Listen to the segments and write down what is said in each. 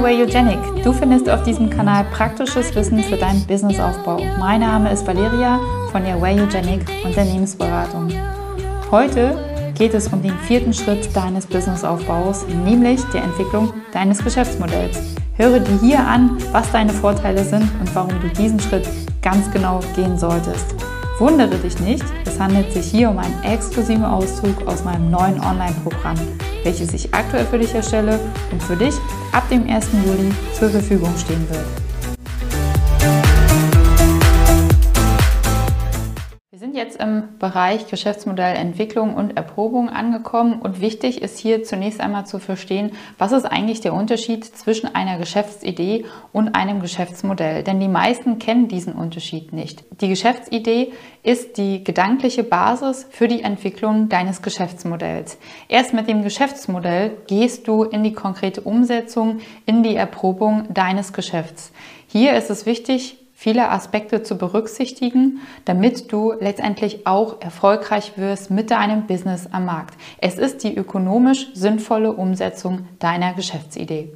Hi Wayogenic! Du findest auf diesem Kanal praktisches Wissen für deinen Businessaufbau. Mein Name ist Valeria von der Wayogenic Unternehmensberatung. Heute geht es um den vierten Schritt deines Businessaufbaus, nämlich der Entwicklung deines Geschäftsmodells. Höre dir hier an, was deine Vorteile sind und warum du diesen Schritt ganz genau gehen solltest. Wundere dich nicht, es handelt sich hier um einen exklusiven Auszug aus meinem neuen Online-Programm, welches ich aktuell für dich erstelle und für dich ab dem 1. Juli zur Verfügung stehen wird. Jetzt im Bereich Geschäftsmodellentwicklung und Erprobung angekommen und wichtig ist hier zunächst einmal zu verstehen, was ist eigentlich der Unterschied zwischen einer Geschäftsidee und einem Geschäftsmodell. Denn die meisten kennen diesen Unterschied nicht. Die Geschäftsidee ist die gedankliche Basis für die Entwicklung deines Geschäftsmodells. Erst mit dem Geschäftsmodell gehst du in die konkrete Umsetzung, in die Erprobung deines Geschäfts. Hier ist es wichtig, viele Aspekte zu berücksichtigen, damit du letztendlich auch erfolgreich wirst mit deinem Business am Markt. Es ist die ökonomisch sinnvolle Umsetzung deiner Geschäftsidee.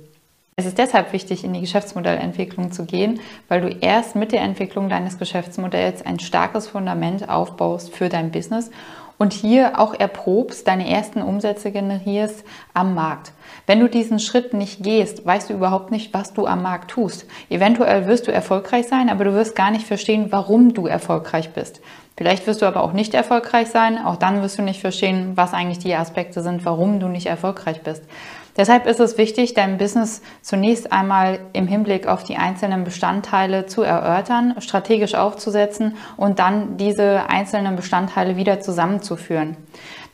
Es ist deshalb wichtig, in die Geschäftsmodellentwicklung zu gehen, weil du erst mit der Entwicklung deines Geschäftsmodells ein starkes Fundament aufbaust für dein Business und hier auch erprobst, deine ersten Umsätze generierst am Markt. Wenn du diesen Schritt nicht gehst, weißt du überhaupt nicht, was du am Markt tust. Eventuell wirst du erfolgreich sein, aber du wirst gar nicht verstehen, warum du erfolgreich bist. Vielleicht wirst du aber auch nicht erfolgreich sein. Auch dann wirst du nicht verstehen, was eigentlich die Aspekte sind, warum du nicht erfolgreich bist. Deshalb ist es wichtig, dein Business zunächst einmal im Hinblick auf die einzelnen Bestandteile zu erörtern, strategisch aufzusetzen und dann diese einzelnen Bestandteile wieder zusammenzuführen.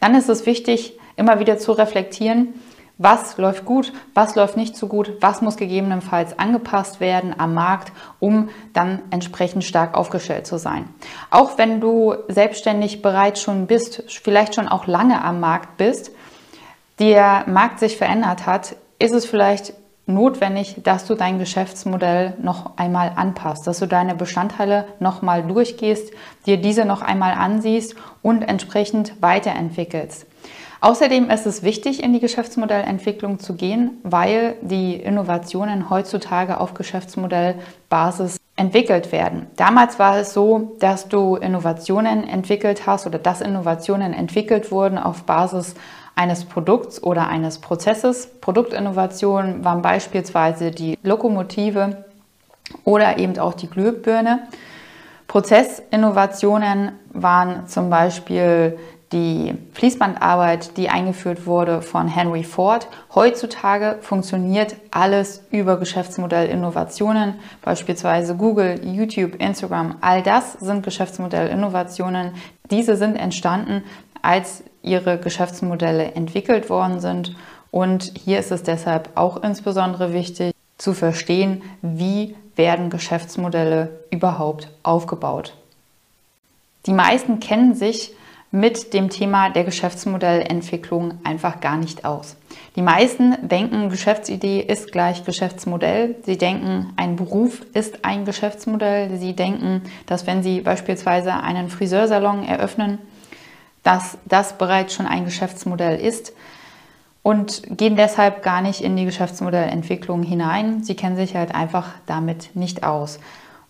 Dann ist es wichtig, immer wieder zu reflektieren, was läuft gut, was läuft nicht so gut, was muss gegebenenfalls angepasst werden am Markt, um dann entsprechend stark aufgestellt zu sein. Auch wenn du selbstständig bereits schon bist, vielleicht schon auch lange am Markt bist, der Markt sich verändert hat, ist es vielleicht notwendig, dass du dein Geschäftsmodell noch einmal anpasst, dass du deine Bestandteile noch mal durchgehst, dir diese noch einmal ansiehst und entsprechend weiterentwickelst. Außerdem ist es wichtig, in die Geschäftsmodellentwicklung zu gehen, weil die Innovationen heutzutage auf Geschäftsmodellbasis entwickelt werden. Damals war es so, dass du Innovationen entwickelt hast oder dass Innovationen entwickelt wurden auf Basis eines Produkts oder eines Prozesses. Produktinnovationen waren beispielsweise die Lokomotive oder eben auch die Glühbirne. Prozessinnovationen waren zum Beispiel die Fließbandarbeit, die eingeführt wurde von Henry Ford. Heutzutage funktioniert alles über Geschäftsmodellinnovationen, beispielsweise Google, YouTube, Instagram. All das sind Geschäftsmodellinnovationen. Diese sind entstanden, als ihre Geschäftsmodelle entwickelt worden sind. Und hier ist es deshalb auch insbesondere wichtig zu verstehen, wie werden Geschäftsmodelle überhaupt aufgebaut. Die meisten kennen sich mit dem Thema der Geschäftsmodellentwicklung einfach gar nicht aus. Die meisten denken, Geschäftsidee ist gleich Geschäftsmodell. Sie denken, ein Beruf ist ein Geschäftsmodell. Sie denken, dass wenn Sie beispielsweise einen Friseursalon eröffnen, dass das bereits schon ein Geschäftsmodell ist und gehen deshalb gar nicht in die Geschäftsmodellentwicklung hinein. Sie kennen sich halt einfach damit nicht aus.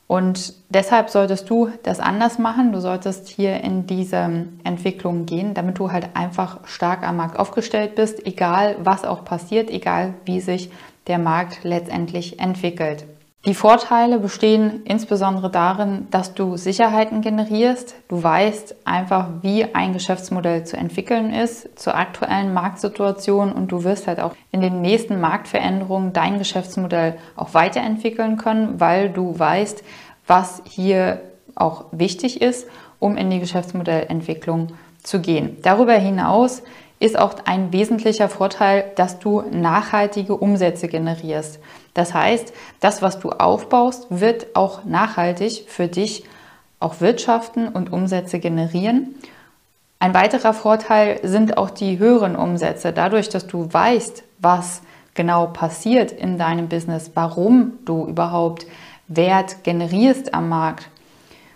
Und deshalb solltest du das anders machen. Du solltest hier in diese Entwicklung gehen, damit du halt einfach stark am Markt aufgestellt bist, egal was auch passiert, egal wie sich der Markt letztendlich entwickelt. Die Vorteile bestehen insbesondere darin, dass du Sicherheiten generierst. Du weißt einfach, wie ein Geschäftsmodell zu entwickeln ist zur aktuellen Marktsituation und du wirst halt auch in den nächsten Marktveränderungen dein Geschäftsmodell auch weiterentwickeln können, weil du weißt, was hier auch wichtig ist, um in die Geschäftsmodellentwicklung zu gehen. Darüber hinaus ist auch ein wesentlicher Vorteil, dass du nachhaltige Umsätze generierst. Das heißt, das, was du aufbaust, wird auch nachhaltig für dich auch wirtschaften und Umsätze generieren. Ein weiterer Vorteil sind auch die höheren Umsätze. Dadurch, dass du weißt, was genau passiert in deinem Business, warum du überhaupt Wert generierst am Markt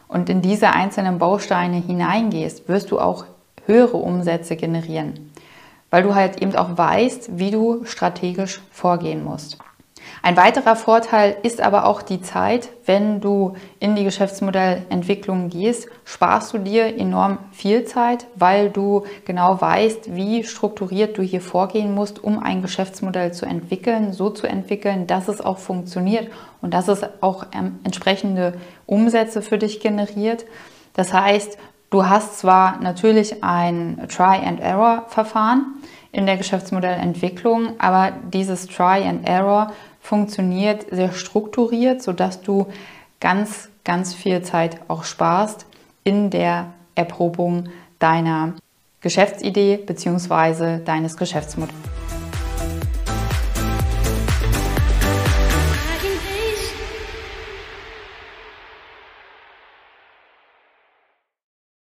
und in diese einzelnen Bausteine hineingehst, wirst du auch höhere Umsätze generieren, weil du halt eben auch weißt, wie du strategisch vorgehen musst. Ein weiterer Vorteil ist aber auch die Zeit. Wenn du in die Geschäftsmodellentwicklung gehst, sparst du dir enorm viel Zeit, weil du genau weißt, wie strukturiert du hier vorgehen musst, um ein Geschäftsmodell zu entwickeln, so zu entwickeln, dass es auch funktioniert und dass es auch ähm, entsprechende Umsätze für dich generiert. Das heißt, du hast zwar natürlich ein Try-and-Error-Verfahren in der Geschäftsmodellentwicklung, aber dieses Try-and-Error funktioniert sehr strukturiert, sodass du ganz, ganz viel Zeit auch sparst in der Erprobung deiner Geschäftsidee bzw. deines Geschäftsmodells.